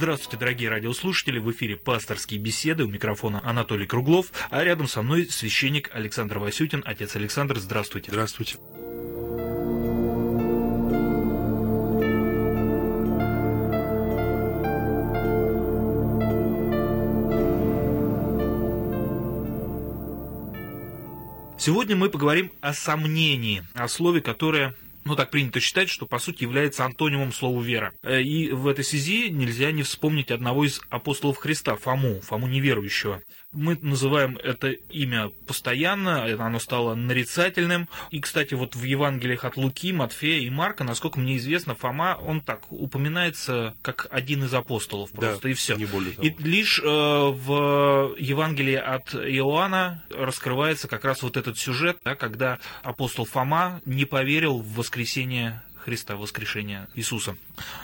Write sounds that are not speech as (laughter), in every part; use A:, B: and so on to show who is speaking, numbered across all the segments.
A: Здравствуйте, дорогие радиослушатели. В эфире пасторские беседы. У микрофона Анатолий Круглов. А рядом со мной священник Александр Васютин. Отец Александр, здравствуйте.
B: Здравствуйте.
A: Сегодня мы поговорим о сомнении, о слове, которое ну, так принято считать, что, по сути, является антонимом слова «вера». Э, и в этой связи нельзя не вспомнить одного из апостолов Христа, Фому, Фому неверующего. Мы называем это имя постоянно, оно стало нарицательным. И, кстати, вот в Евангелиях от Луки, Матфея и Марка, насколько мне известно, Фома, он так упоминается как один из апостолов просто,
B: да,
A: и все.
B: Не более того.
A: И лишь э, в Евангелии от Иоанна раскрывается как раз вот этот сюжет, да, когда апостол Фома не поверил в воскресение Христа, воскрешения Иисуса.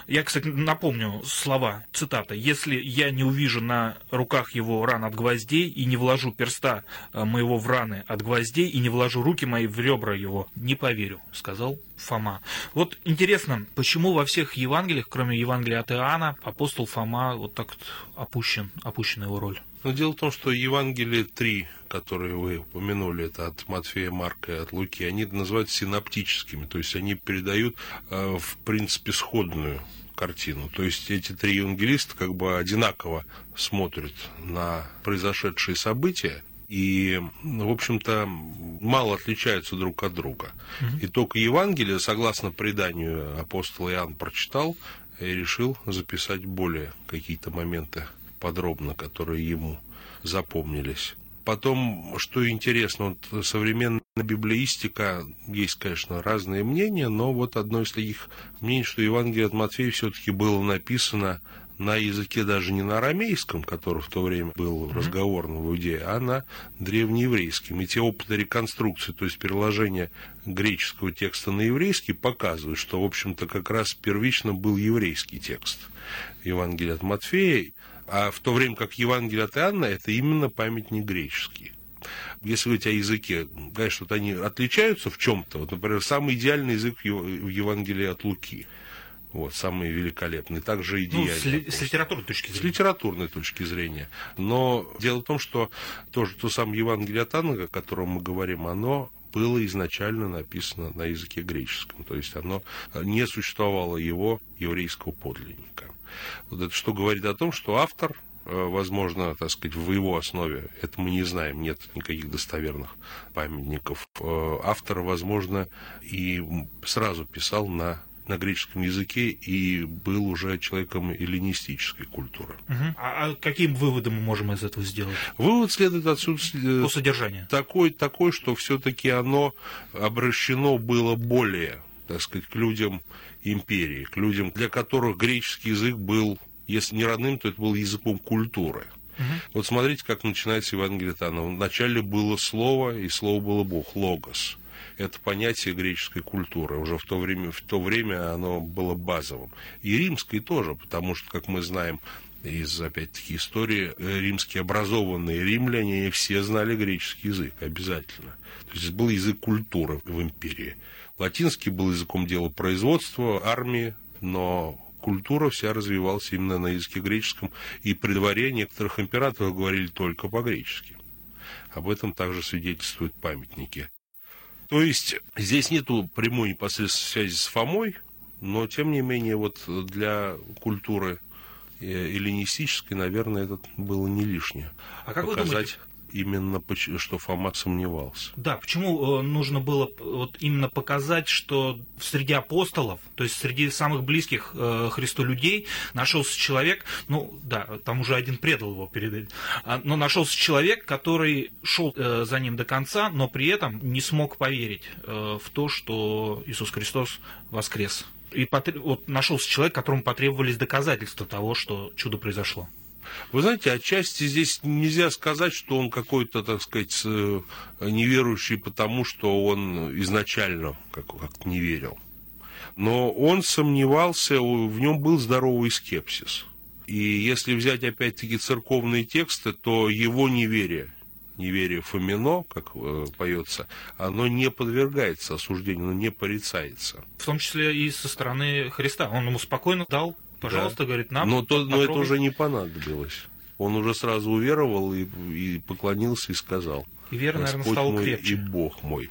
A: Я, кстати, напомню слова, цитата. «Если я не увижу на руках его ран от гвоздей и не вложу перста э, моего в раны от гвоздей и не вложу руки мои в ребра его, не поверю», — сказал Фома. Вот интересно, почему во всех Евангелиях, кроме Евангелия от Иоанна, апостол Фома вот так вот опущен, опущена его роль?
B: Но дело в том, что Евангелие 3, которые вы упомянули, это от Матфея, Марка и от Луки, они называются синаптическими, то есть они передают, э, в принципе, сходную картину. То есть эти три евангелиста как бы одинаково смотрят на произошедшие события, и, в общем-то, мало отличаются друг от друга. Угу. И только Евангелие, согласно преданию апостола Иоанн прочитал и решил записать более какие-то моменты подробно, которые ему запомнились. Потом, что интересно, вот современная библеистика, есть, конечно, разные мнения, но вот одно из таких мнений, что Евангелие от Матфея все-таки было написано на языке даже не на арамейском, который в то время был разговорным в Иудее, а на древнееврейском. И те опыты реконструкции, то есть переложения греческого текста на еврейский, показывают, что, в общем-то, как раз первично был еврейский текст Евангелия от Матфея, а в то время как Евангелие от Иоанна это именно памятник греческий. Если говорить о языке, конечно, вот они отличаются в чем-то. Вот, например, самый идеальный язык в Евангелии от Луки. Вот, самый великолепный. Также и
A: ну, с, ли, с литературной точки зрения.
B: С литературной точки зрения. Но дело в том, что тоже то самое Евангелие от Анна, о котором мы говорим, оно было изначально написано на языке греческом. То есть оно не существовало его еврейского подлинника. Вот это что говорит о том, что автор, э, возможно, так сказать, в его основе, это мы не знаем, нет никаких достоверных памятников, э, автор, возможно, и сразу писал на на греческом языке и был уже человеком эллинистической культуры.
A: Угу. А, а каким выводом мы можем из этого сделать?
B: Вывод следует отсюда
A: по содержанию.
B: Такой, такой что все-таки оно обращено было более, так сказать, к людям империи, к людям, для которых греческий язык был, если не родным, то это был языком культуры. Угу. Вот смотрите, как начинается Евангелие Тана. Вначале было слово, и слово было Бог, логос. Это понятие греческой культуры. Уже в то время, в то время оно было базовым. И римской тоже, потому что, как мы знаем, из, опять-таки, истории, э, римские образованные римляне все знали греческий язык обязательно. То есть был язык культуры в империи. Латинский был языком дела производства, армии, но культура вся развивалась именно на языке греческом, и при дворе некоторых императоров говорили только по-гречески. Об этом также свидетельствуют памятники. То есть здесь нету прямой непосредственной связи с Фомой, но тем не менее вот для культуры э, эллинистической, наверное, это было не лишнее.
A: А как показать... вы думаете,
B: именно что Фома сомневался.
A: Да, почему э, нужно было вот именно показать, что среди апостолов, то есть среди самых близких э, Христу людей, нашелся человек, ну да, там уже один предал его перед а, но нашелся человек, который шел э, за ним до конца, но при этом не смог поверить в то, что Иисус Христос воскрес. И вот нашелся человек, которому потребовались доказательства того, что чудо произошло.
B: Вы знаете, отчасти здесь нельзя сказать, что он какой-то, так сказать, э, неверующий, потому что он изначально как- как-то не верил. Но он сомневался, в нем был здоровый скепсис. И если взять опять-таки церковные тексты, то его неверие, неверие Фомино, как э, поется, оно не подвергается осуждению, оно не порицается.
A: В том числе и со стороны Христа. Он ему спокойно дал Пожалуйста, да. говорит, нам.
B: Но, то, но это уже не понадобилось. Он уже сразу уверовал и, и поклонился и сказал.
A: И вера, наверное, стала
B: мой
A: крепче.
B: И Бог мой.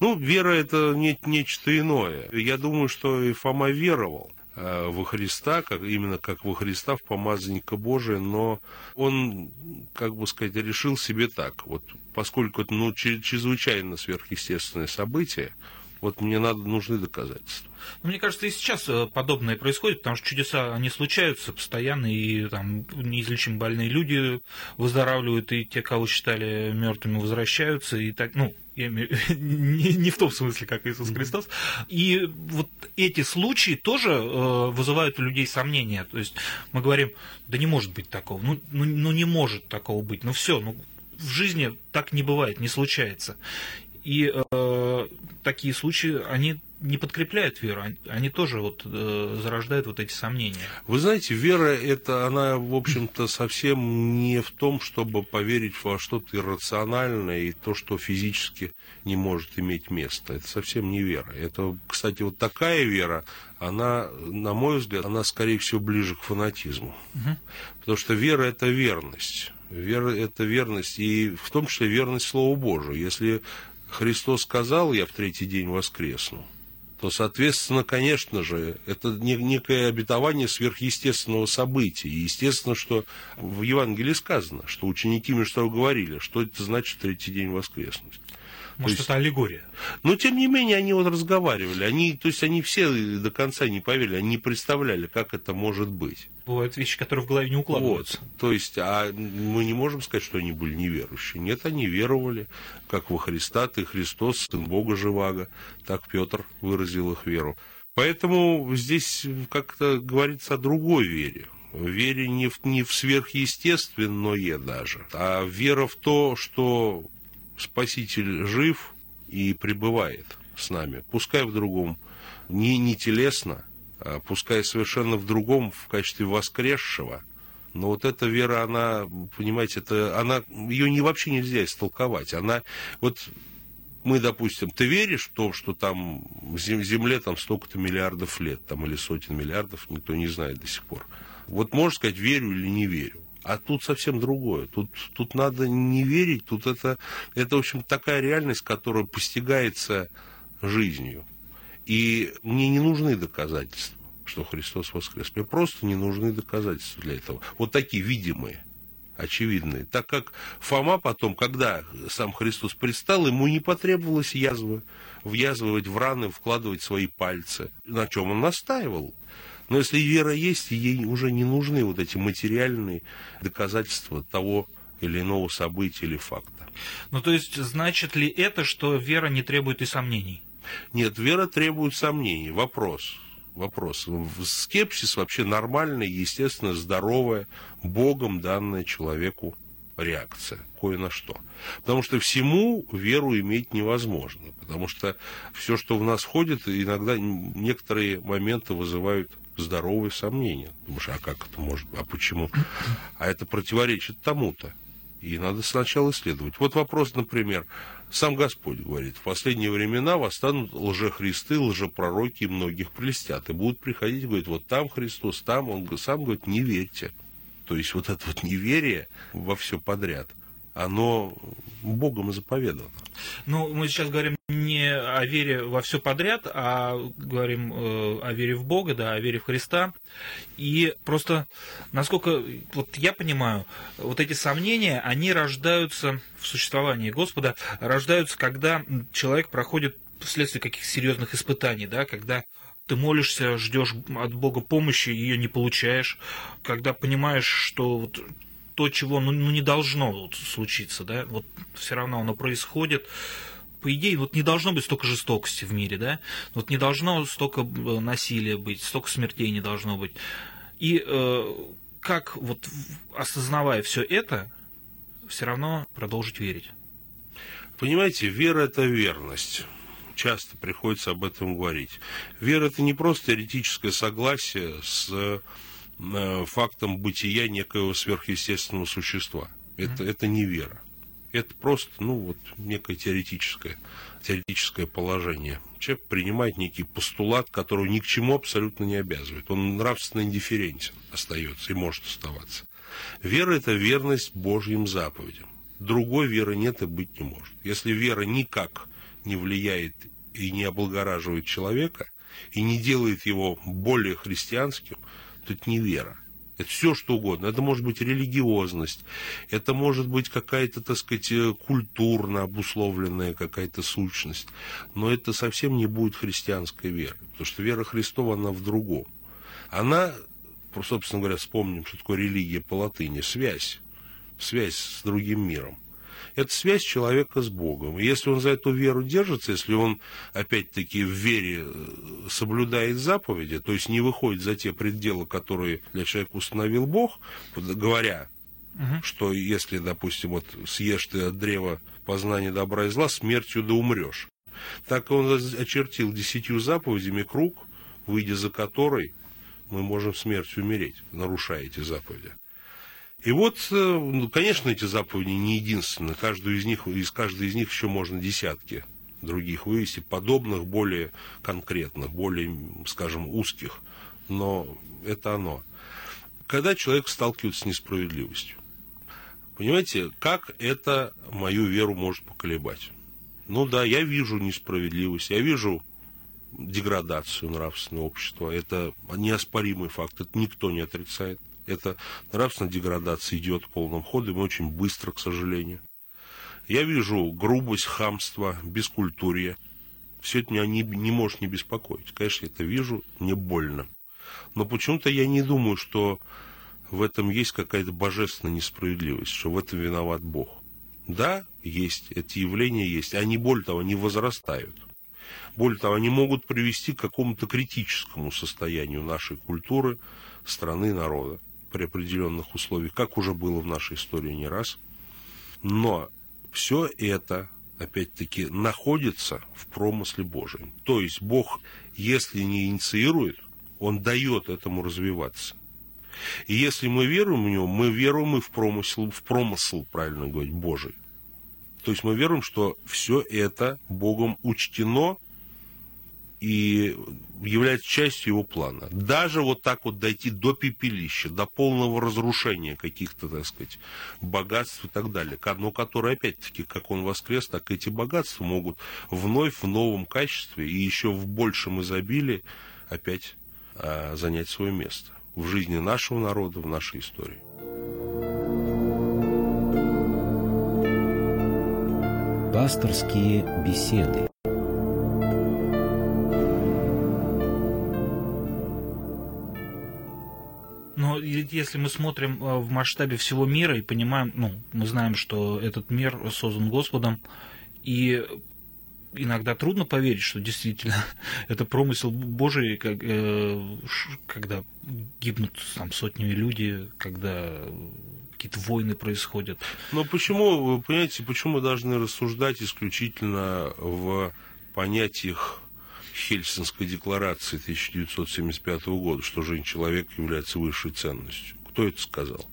B: Ну, вера это не, нечто иное. Я думаю, что и Фома веровал э, во Христа, как, именно как во Христа, в помазанника Божия, но он, как бы сказать, решил себе так. Вот поскольку это ну, чрезвычайно сверхъестественное событие, вот мне надо, нужны доказательства.
A: Ну, мне кажется, и сейчас э, подобное происходит, потому что чудеса, они случаются постоянно, и там неизлечимо больные люди выздоравливают, и те, кого считали мертвыми, возвращаются, и так, ну, я имею, (laughs) не, не в том смысле, как Иисус Христос. И вот эти случаи тоже э, вызывают у людей сомнения. То есть мы говорим, да не может быть такого, ну, ну, ну не может такого быть, ну все, ну в жизни так не бывает, не случается. И э, такие случаи, они не подкрепляют веру, они тоже вот э, зарождают вот эти сомнения.
B: Вы знаете, вера это она, в общем-то, совсем не в том, чтобы поверить во что-то иррациональное и то, что физически не может иметь место. Это совсем не вера. Это, кстати, вот такая вера, она, на мой взгляд, она, скорее всего, ближе к фанатизму. Угу. Потому что вера это верность. Вера – это верность, и в том числе верность Слову Божию. Если Христос сказал, я в третий день воскресну, то, соответственно, конечно же, это некое обетование сверхъестественного события. И естественно, что в Евангелии сказано, что ученики между собой говорили, что это значит третий день воскреснуть.
A: Может, есть, это аллегория?
B: Но, тем не менее, они вот разговаривали. Они, то есть, они все до конца не поверили, они не представляли, как это может быть.
A: Бывают вещи, которые в голове не укладываются.
B: Вот. То есть, а мы не можем сказать, что они были неверующие. Нет, они веровали, как во Христа, ты Христос, Сын Бога Живаго. Так Петр выразил их веру. Поэтому здесь как-то говорится о другой вере. Вере не в, не в сверхъестественное даже, а вера в то, что Спаситель жив и пребывает с нами, пускай в другом, не, не телесно, пускай совершенно в другом, в качестве воскресшего, но вот эта вера, она, понимаете, это, она, ее не, вообще нельзя истолковать. Она, вот мы, допустим, ты веришь в то, что там Земле там столько-то миллиардов лет, там или сотен миллиардов, никто не знает до сих пор. Вот можешь сказать, верю или не верю. А тут совсем другое. Тут, тут надо не верить, тут это, это, в общем, такая реальность, которая постигается жизнью. И мне не нужны доказательства, что Христос воскрес. Мне просто не нужны доказательства для этого. Вот такие видимые очевидные. Так как Фома потом, когда сам Христос предстал, ему не потребовалось язвы, ввязывать в раны, вкладывать свои пальцы. На чем он настаивал? Но если вера есть, ей уже не нужны вот эти материальные доказательства того или иного события или факта.
A: Ну, то есть, значит ли это, что вера не требует и сомнений?
B: Нет, вера требует сомнений. Вопрос. Вопрос. Скепсис вообще нормальная, естественно, здоровая, Богом данная человеку реакция, кое на что. Потому что всему веру иметь невозможно. Потому что все, что в нас входит, иногда некоторые моменты вызывают здоровые сомнения. Думаешь, а как это может? А почему? А это противоречит тому-то. И надо сначала исследовать. Вот вопрос, например, сам Господь говорит, в последние времена восстанут лжехристы, лжепророки, и многих прелестят. И будут приходить, говорит, вот там Христос, там, он сам говорит, не верьте. То есть вот это вот неверие во все подряд – оно Богом заповедано.
A: Ну, мы сейчас говорим не о вере во все подряд, а говорим э, о вере в Бога, да, о вере в Христа. И просто, насколько вот я понимаю, вот эти сомнения, они рождаются в существовании Господа, рождаются, когда человек проходит вследствие каких-то серьезных испытаний, да, когда ты молишься, ждешь от Бога помощи, ее не получаешь, когда понимаешь, что вот то, чего ну, ну, не должно вот случиться, да, вот все равно оно происходит. По идее, вот не должно быть столько жестокости в мире, да, вот не должно столько э, насилия быть, столько смертей не должно быть. И э, как вот осознавая все это, все равно продолжить верить.
B: Понимаете, вера это верность часто приходится об этом говорить. Вера это не просто теоретическое согласие с фактом бытия некоего сверхъестественного существа. Это, mm-hmm. это не вера. Это просто, ну, вот некое теоретическое, теоретическое положение. Человек принимает некий постулат, который ни к чему абсолютно не обязывает. Он нравственно индифферентен остается и может оставаться. Вера – это верность Божьим заповедям. Другой веры нет и быть не может. Если вера никак не влияет и не облагораживает человека, и не делает его более христианским, это не вера. Это все что угодно. Это может быть религиозность, это может быть какая-то, так сказать, э, культурно обусловленная какая-то сущность. Но это совсем не будет христианской верой. Потому что вера Христова, она в другом. Она, собственно говоря, вспомним, что такое религия по латыни, связь. Связь с другим миром это связь человека с Богом. И если он за эту веру держится, если он, опять-таки, в вере э, соблюдает заповеди, то есть не выходит за те пределы, которые для человека установил Бог, говоря, угу. что если, допустим, вот съешь ты от древа познания добра и зла, смертью да умрешь. Так он очертил десятью заповедями круг, выйдя за который мы можем смертью умереть, нарушая эти заповеди. И вот, э, ну, конечно, эти заповеди не единственные. Каждую из них, из каждой из них еще можно десятки других вывести, подобных, более конкретных, более, скажем, узких. Но это оно. Когда человек сталкивается с несправедливостью, понимаете, как это мою веру может поколебать? Ну да, я вижу несправедливость, я вижу деградацию нравственного общества. Это неоспоримый факт, это никто не отрицает. Эта нравственная деградация идет полным ходом и очень быстро, к сожалению. Я вижу грубость, хамство, бескультурье. Все это меня не, не может не беспокоить. Конечно, я это вижу, мне больно. Но почему-то я не думаю, что в этом есть какая-то божественная несправедливость, что в этом виноват Бог. Да, есть, эти явления есть. Они, более того, не возрастают. Более того, они могут привести к какому-то критическому состоянию нашей культуры, страны, народа при определенных условиях, как уже было в нашей истории не раз. Но все это, опять-таки, находится в промысле Божьем. То есть Бог, если не инициирует, Он дает этому развиваться. И если мы веруем в Него, мы веруем и в промысел, в промысел, правильно говорить, Божий. То есть мы веруем, что все это Богом учтено и является частью его плана. Даже вот так вот дойти до пепелища, до полного разрушения каких-то, так сказать, богатств и так далее. Но которые, опять-таки, как он воскрес, так эти богатства могут вновь в новом качестве и еще в большем изобилии опять а, занять свое место в жизни нашего народа, в нашей истории.
C: Пасторские беседы.
A: Если мы смотрим э, в масштабе всего мира и понимаем, ну, мы знаем, что этот мир создан Господом, и иногда трудно поверить, что действительно (laughs) это промысел Божий, как, э, когда гибнут там сотнями люди, когда какие-то войны происходят.
B: Но почему, вы понимаете, почему мы должны рассуждать исключительно в понятиях Хельсинской декларации 1975 года, что жизнь-человек является высшей ценностью. Кто это сказал?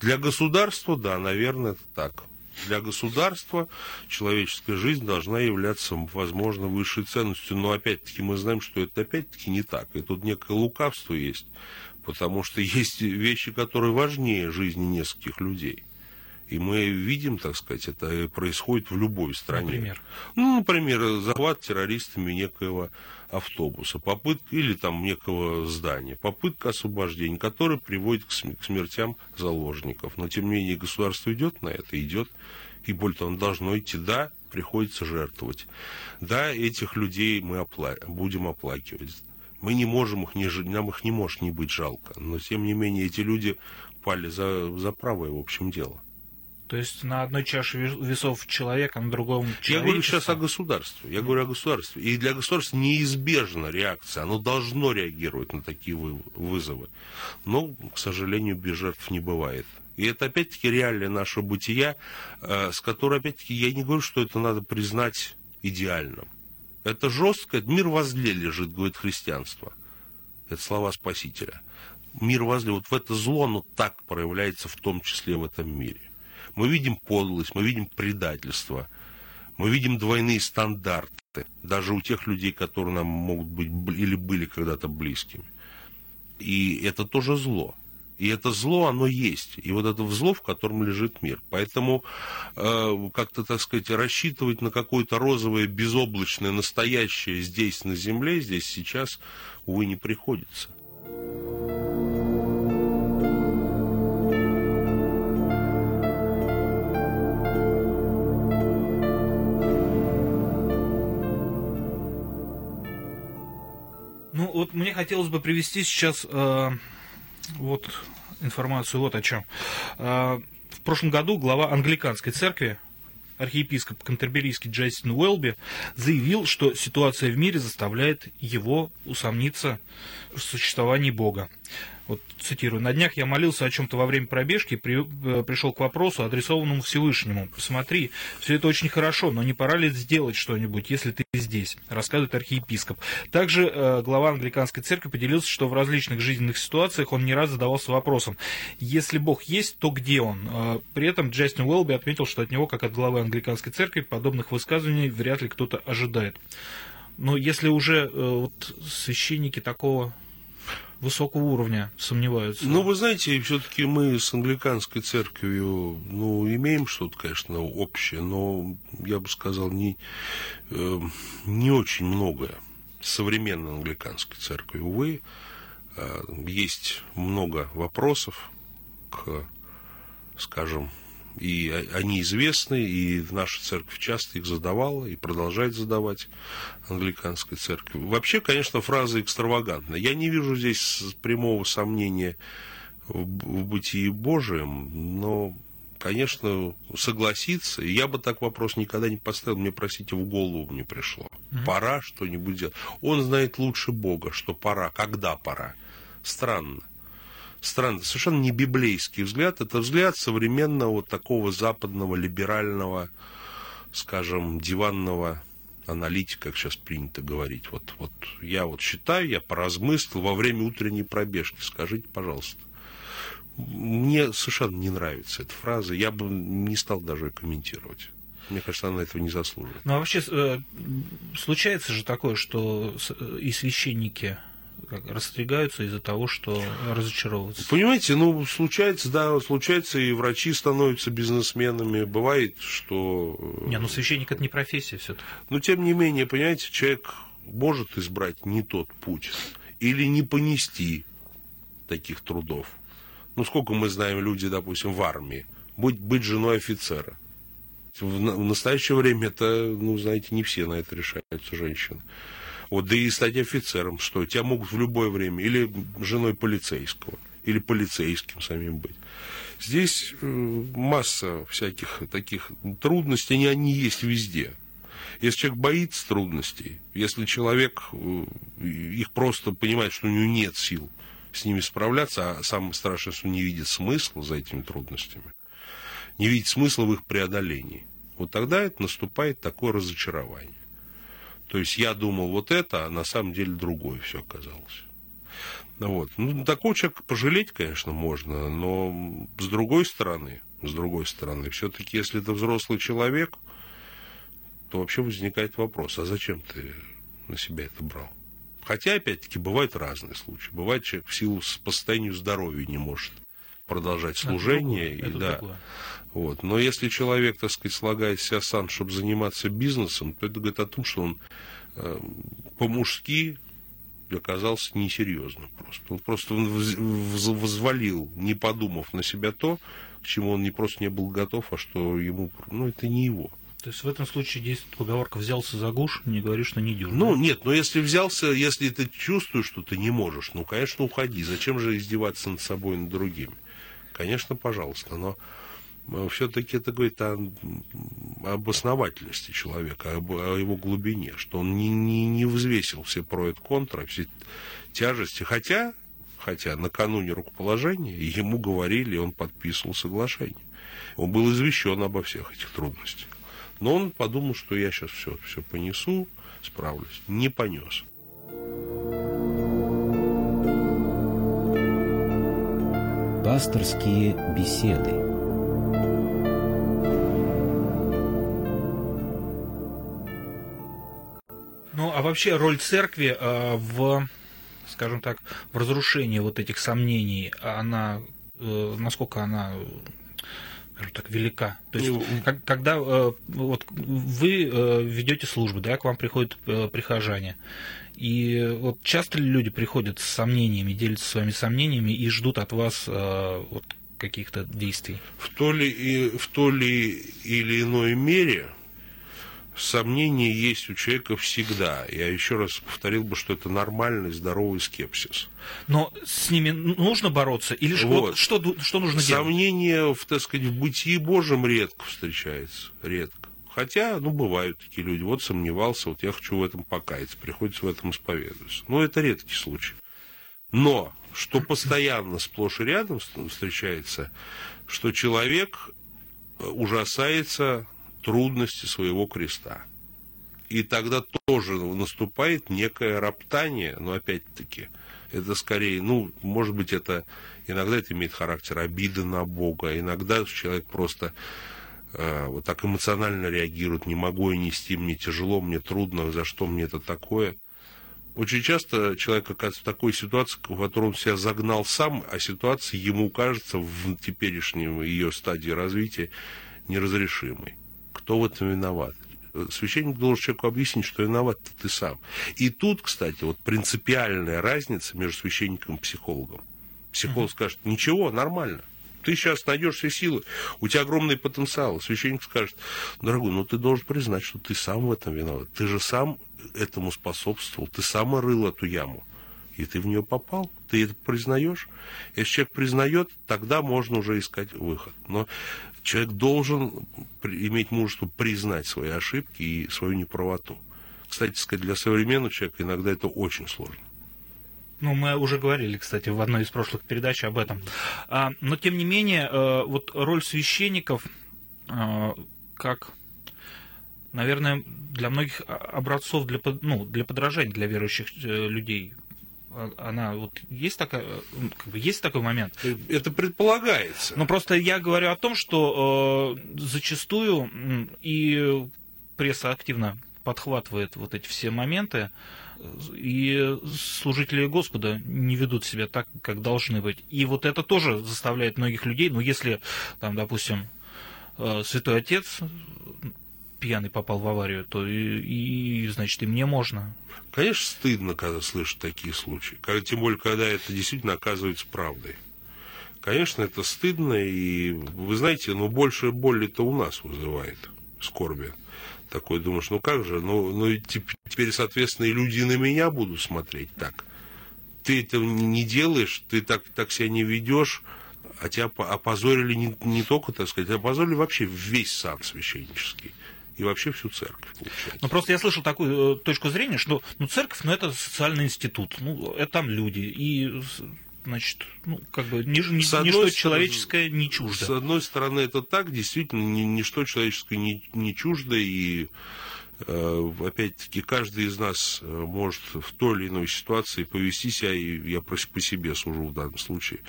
B: Для государства, да, наверное, это так. Для государства человеческая жизнь должна являться, возможно, высшей ценностью. Но опять-таки мы знаем, что это опять-таки не так. И тут некое лукавство есть. Потому что (laughs) есть вещи, которые важнее жизни нескольких людей. И мы видим, так сказать, это происходит в любой стране.
A: Например?
B: Ну, например, захват террористами некоего автобуса, попытка или там некого здания, попытка освобождения, которая приводит к смертям заложников. Но, тем не менее, государство идет на это, идет, и более того, оно должно идти, да, приходится жертвовать. Да, этих людей мы опла- будем оплакивать. Мы не можем их, не, нам их не может не быть жалко. Но, тем не менее, эти люди пали за, за правое, в общем, дело.
A: То есть на одной чаше весов человек, а на другом
B: Я говорю сейчас о государстве. Я говорю о государстве. И для государства неизбежна реакция. Оно должно реагировать на такие вызовы. Но, к сожалению, без жертв не бывает. И это, опять-таки, реалия нашего бытия, э, с которой, опять-таки, я не говорю, что это надо признать идеальным. Это жестко, мир возле лежит, говорит христианство. Это слова Спасителя. Мир возле, вот в это зло, оно так проявляется в том числе в этом мире Мы видим подлость, мы видим предательство, мы видим двойные стандарты, даже у тех людей, которые нам могут быть или были когда-то близкими. И это тоже зло. И это зло, оно есть. И вот это зло, в котором лежит мир. Поэтому э, как-то, так сказать, рассчитывать на какое-то розовое, безоблачное, настоящее здесь, на земле, здесь, сейчас, увы, не приходится.
A: Вот мне хотелось бы привести сейчас э, вот информацию вот о чем. Э, в прошлом году глава англиканской церкви архиепископ Кантерберийский Джастин Уэлби заявил, что ситуация в мире заставляет его усомниться в существовании Бога. Вот цитирую. «На днях я молился о чем-то во время пробежки и при, э, пришел к вопросу, адресованному Всевышнему. Посмотри, все это очень хорошо, но не пора ли сделать что-нибудь, если ты здесь?» рассказывает архиепископ. Также э, глава англиканской церкви поделился, что в различных жизненных ситуациях он не раз задавался вопросом, если Бог есть, то где он? Э, при этом Джастин Уэлби отметил, что от него, как от главы англиканской церкви, подобных высказываний вряд ли кто-то ожидает. Но если уже э, вот священники такого высокого уровня сомневаются.
B: Ну, вы знаете, все-таки мы с англиканской церковью, ну, имеем что-то, конечно, общее, но, я бы сказал, не, э, не очень многое. Современной англиканской церкви, увы, э, есть много вопросов к, скажем, и они известны, и наша церковь часто их задавала и продолжает задавать англиканской церкви. Вообще, конечно, фраза экстравагантная. Я не вижу здесь прямого сомнения в, бытии Божием, но, конечно, согласиться, я бы так вопрос никогда не поставил, мне, простите, в голову не пришло. Mm-hmm. Пора что-нибудь делать. Он знает лучше Бога, что пора, когда пора. Странно странный, совершенно не библейский взгляд. Это взгляд современного вот такого западного либерального, скажем, диванного аналитика, как сейчас принято говорить. Вот, вот я вот считаю, я поразмыслил во время утренней пробежки. Скажите, пожалуйста. Мне совершенно не нравится эта фраза. Я бы не стал даже комментировать. Мне кажется, она этого не заслуживает.
A: Ну а вообще э, случается же такое, что э, и священники растригаются из-за того, что разочаровываются.
B: Понимаете, ну, случается, да, случается, и врачи становятся бизнесменами. Бывает, что...
A: Э, не, ну, священник – это не профессия все таки
B: Но, тем не менее, понимаете, человек может избрать не тот путь или не понести таких трудов. Ну, сколько мы знаем люди, допустим, в армии, быть, быть женой офицера. В, в настоящее время это, ну, знаете, не все на это решаются женщины. Вот, да и стать офицером, что тебя могут в любое время, или женой полицейского, или полицейским самим быть. Здесь э, масса всяких таких трудностей, они, они есть везде. Если человек боится трудностей, если человек э, их просто понимает, что у него нет сил с ними справляться, а самое страшное, что не видит смысла за этими трудностями, не видит смысла в их преодолении, вот тогда это наступает такое разочарование. То есть я думал вот это, а на самом деле другое все оказалось. Ну, вот. Ну, такого человека пожалеть, конечно, можно, но с другой стороны, с другой стороны, все-таки, если это взрослый человек, то вообще возникает вопрос, а зачем ты на себя это брал? Хотя, опять-таки, бывают разные случаи. Бывает, человек в силу по состоянию здоровья не может продолжать служение. Это другое, и, да, другое. Вот. Но если человек, так сказать, слагает себя сам, чтобы заниматься бизнесом, то это говорит о том, что он э, по-мужски оказался несерьезным просто. Он просто возвалил, не подумав на себя то, к чему он не просто не был готов, а что ему, ну, это не его.
A: То есть в этом случае действует поговорка «взялся за гуш, не говори, что не дюжина».
B: Ну, нет, но если взялся, если ты чувствуешь, что ты не можешь, ну, конечно, уходи. Зачем же издеваться над собой и над другими? Конечно, пожалуйста, но все-таки это говорит о, об основательности человека, об, о его глубине, что он не, не, не взвесил все про и контра, все тяжести. Хотя, хотя накануне рукоположения ему говорили, он подписывал соглашение. Он был извещен обо всех этих трудностях. Но он подумал, что я сейчас все, все понесу, справлюсь. Не понес.
C: Пасторские беседы.
A: Ну, а вообще роль церкви э, в, скажем так, в разрушении вот этих сомнений, она, э, насколько она скажем так, велика. То есть,
B: ну,
A: как, когда э, вот вы э, ведете службу, да, к вам приходят э, прихожане, и вот часто ли люди приходят с сомнениями, делятся своими сомнениями и ждут от вас э, вот каких-то действий?
B: В то ли, и, в то ли или иной мере сомнения есть у человека всегда. Я еще раз повторил бы, что это нормальный, здоровый скепсис.
A: Но с ними нужно бороться или же вот
B: Вот.
A: что, что нужно делать?
B: Сомнения, в, так сказать, в бытии Божьем редко встречается. Редко. Хотя, ну, бывают такие люди. Вот сомневался, вот я хочу в этом покаяться, приходится в этом исповедоваться. Но это редкий случай. Но, что постоянно сплошь и рядом встречается, что человек э, ужасается трудности своего креста. И тогда тоже наступает некое роптание, но опять-таки, это скорее, ну, может быть, это иногда это имеет характер обиды на Бога, иногда человек просто вот так эмоционально реагирует, не могу я нести, мне тяжело, мне трудно, за что мне это такое. Очень часто человек оказывается в такой ситуации, в которой он себя загнал сам, а ситуация ему кажется в теперешней ее стадии развития неразрешимой. Кто в этом виноват? Священник должен человеку объяснить, что виноват ты сам. И тут, кстати, вот принципиальная разница между священником и психологом. Психолог скажет, ничего, нормально. Ты сейчас найдешь все силы, у тебя огромный потенциал. Священник скажет, дорогой, ну ты должен признать, что ты сам в этом виноват. Ты же сам этому способствовал, ты сам рыл эту яму. И ты в нее попал, ты это признаешь. Если человек признает, тогда можно уже искать выход. Но человек должен иметь мужество признать свои ошибки и свою неправоту. Кстати сказать, для современного человека иногда это очень сложно.
A: Ну, мы уже говорили, кстати, в одной из прошлых передач об этом. А, но, тем не менее, э, вот роль священников, э, как, наверное, для многих образцов для, ну, для подражания для верующих э, людей, а- она вот есть такая, э, как бы есть такой момент.
B: Это предполагается.
A: Но просто я говорю о том, что э, зачастую и пресса активно подхватывает вот эти все моменты, и служители Господа не ведут себя так, как должны быть. И вот это тоже заставляет многих людей, ну, если, там, допустим, э, святой отец пьяный попал в аварию, то и, и, значит, и мне можно.
B: Конечно, стыдно, когда слышишь такие случаи. Когда- Тем более, когда это действительно оказывается правдой. Конечно, это стыдно, и вы знаете, но больше боли это у нас вызывает скорби. Такой думаешь, ну как же, ну, ну теперь, соответственно, и люди на меня будут смотреть так. Ты это не делаешь, ты так, так себя не ведешь, а тебя по- опозорили не, не только, так сказать, опозорили вообще весь сан священнический. И вообще всю церковь, получается.
A: Ну, просто я слышал такую э, точку зрения, что ну, церковь, ну, это социальный институт, ну, это там люди, и, значит, ну, как бы, ни, ни- ничто
B: стороны-
A: человеческое не чуждо.
B: С одной стороны, это так, действительно, ни- ничто человеческое не, не чуждо, и э, опять-таки каждый из нас э, может в той или иной ситуации повести себя, и я по себе сужу в данном случае,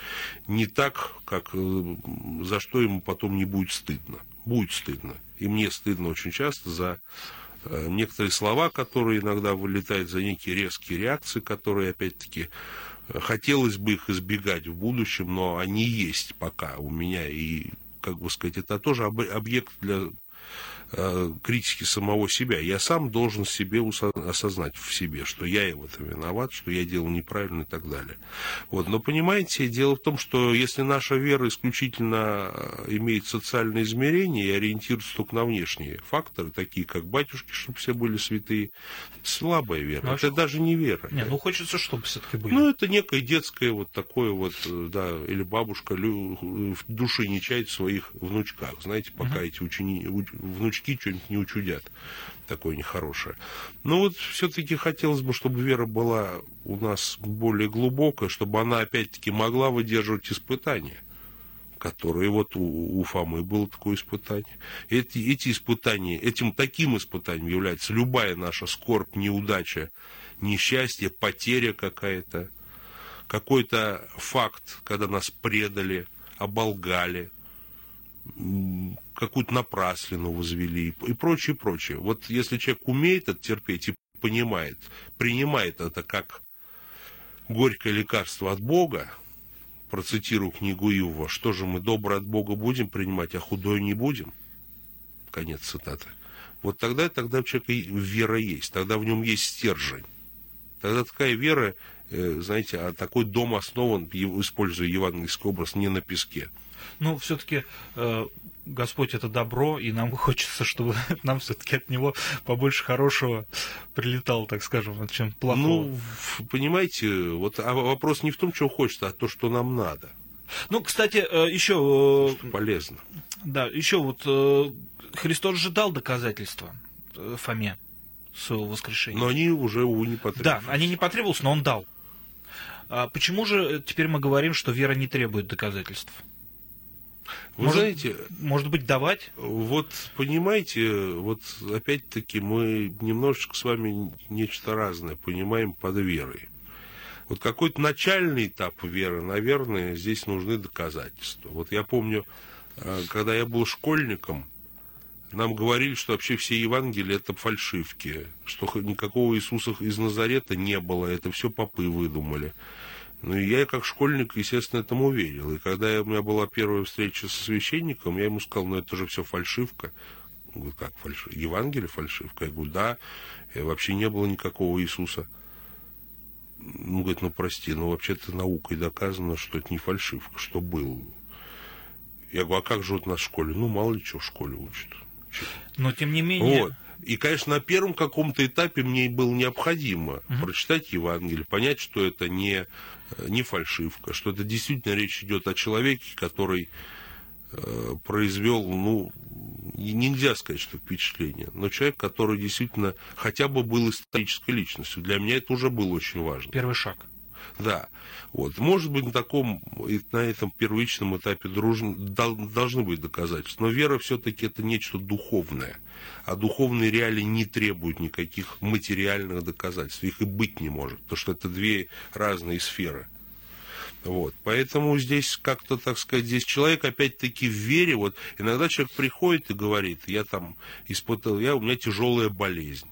B: не так, как э, за что ему потом не будет стыдно. Будет стыдно. И мне стыдно очень часто за некоторые слова, которые иногда вылетают, за некие резкие реакции, которые, опять-таки, хотелось бы их избегать в будущем, но они есть пока у меня. И, как бы сказать, это тоже об- объект для э, критики самого себя. Я сам должен себе осознать в себе, что я и в этом виноват, что я делал неправильно и так далее. Вот. Но понимаете, дело в том, что если наша вера исключительно э, имеет социальное измерение и ориентируется только на внешние факторы, такие как батюшки, чтобы все были святые, слабая вера.
A: Ну, а
B: это
A: что-
B: даже не вера.
A: Не, ну хочется, чтобы все-таки были.
B: Ну, это некое детское вот такое вот, э, да, или бабушка лю- в души не чает в своих внучках, знаете, пока эти учени, уч- внучки что-нибудь не учудят, такое нехорошее. Но вот все-таки хотелось бы, чтобы вера была у нас более глубокая, чтобы она опять-таки могла выдерживать испытания которые вот у, у Фомы было такое испытание. Эти, эти испытания, этим таким испытанием является любая наша скорбь, неудача, несчастье, потеря какая-то, какой-то факт, когда нас предали, оболгали, какую-то напраслину возвели и прочее, прочее. Вот если человек умеет это терпеть и понимает, принимает это как горькое лекарство от Бога, процитирую книгу Иова, что же мы доброе от Бога будем принимать, а худое не будем? Конец цитаты. Вот тогда, тогда у человека вера есть, тогда в нем есть стержень. Тогда такая вера, э, знаете, а такой дом основан, используя евангельский образ, не на песке.
A: Ну, все-таки э, Господь это добро, и нам (laughs) хочется, чтобы нам все-таки от него побольше хорошего прилетало, так скажем, чем плохого.
B: Ну, понимаете, вот а вопрос не в том, чего хочется, а то, что нам надо.
A: Ну, кстати, э, еще...
B: Что полезно.
A: Да, еще вот э, Христос же дал доказательства Фоме своего воскрешения.
B: Но они уже, увы, не
A: потребовались. Да, они не потребовались, но он дал. А почему же теперь мы говорим, что вера не требует доказательств?
B: Вы может, знаете...
A: Может быть, давать?
B: Вот, понимаете, вот опять-таки мы немножечко с вами нечто разное понимаем под верой. Вот какой-то начальный этап веры, наверное, здесь нужны доказательства. Вот я помню, э, когда я был школьником, нам говорили, что вообще все Евангелия это фальшивки, что никакого Иисуса из Назарета не было, это все попы выдумали. Ну, и я как школьник, естественно, этому верил. И когда у меня была первая встреча со священником, я ему сказал, ну, это же все фальшивка. Он говорит, как фальшивка? Евангелие фальшивка? Я говорю, да, и вообще не было никакого Иисуса. Ну, говорит, ну, прости, но вообще-то наукой доказано, что это не фальшивка, что был. Я говорю, а как же вот нас в школе? Ну, мало ли что в школе учат.
A: Но, тем не менее...
B: Вот. И, конечно, на первом каком-то этапе мне было необходимо угу. прочитать Евангелие, понять, что это не, не фальшивка, что это действительно речь идет о человеке, который э, произвел, ну, нельзя сказать, что впечатление, но человек, который действительно хотя бы был исторической личностью. Для меня это уже было очень важно.
A: Первый шаг.
B: Да. Вот. Может быть, на таком, на этом первичном этапе дружно, должны быть доказательства. Но вера все-таки это нечто духовное. А духовные реалии не требуют никаких материальных доказательств. Их и быть не может, потому что это две разные сферы. Вот. Поэтому здесь как-то, так сказать, здесь человек опять-таки в вере. Вот иногда человек приходит и говорит, я там испытал, я, у меня тяжелая болезнь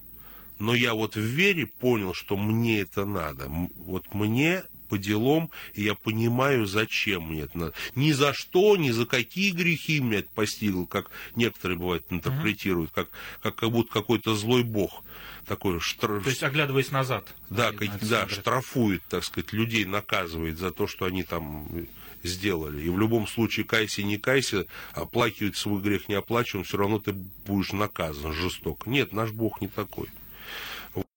B: но я вот в вере понял, что мне это надо. Вот мне по делам, и я понимаю, зачем мне это надо. Ни за что, ни за какие грехи меня это постигло, как некоторые, бывают, интерпретируют, как, как, как будто какой-то злой бог такой штраф...
A: То есть, оглядываясь назад.
B: Да, как, да штрафует, так сказать, людей наказывает за то, что они там сделали. И в любом случае, кайся, не кайся, оплакивать свой грех, не оплачиваем, все равно ты будешь наказан жестоко. Нет, наш Бог не такой.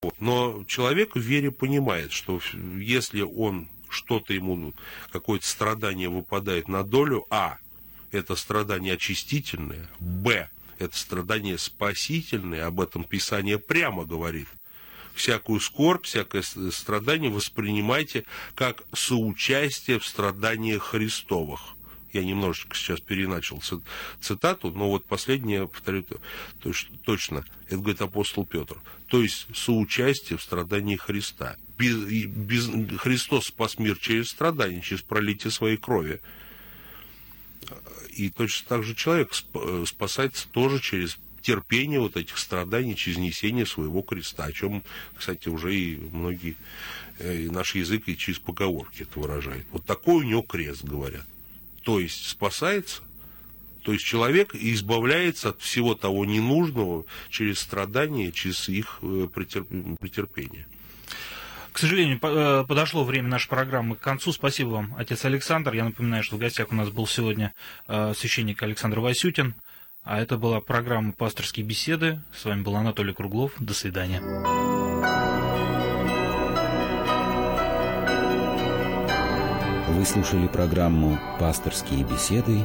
B: Вот. Но человек в вере понимает, что если он что-то ему, какое-то страдание выпадает на долю, а, это страдание очистительное, б, это страдание спасительное, об этом Писание прямо говорит. Всякую скорбь, всякое страдание воспринимайте как соучастие в страданиях Христовых я немножечко сейчас переначал цитату, но вот последнее, повторю, точно, это говорит апостол Петр. То есть соучастие в страдании Христа. Без, без, Христос спас мир через страдания, через пролитие своей крови. И точно так же человек спасается тоже через терпение вот этих страданий, через несение своего креста, о чем, кстати, уже и многие, э, и наш язык и через поговорки это выражает. Вот такой у него крест, говорят то есть спасается, то есть человек избавляется от всего того ненужного через страдания, через их э, претерпение.
A: К сожалению, э, подошло время нашей программы к концу. Спасибо вам, отец Александр. Я напоминаю, что в гостях у нас был сегодня э, священник Александр Васютин. А это была программа «Пасторские беседы». С вами был Анатолий Круглов. До свидания.
C: Вы слушали программу «Пасторские беседы»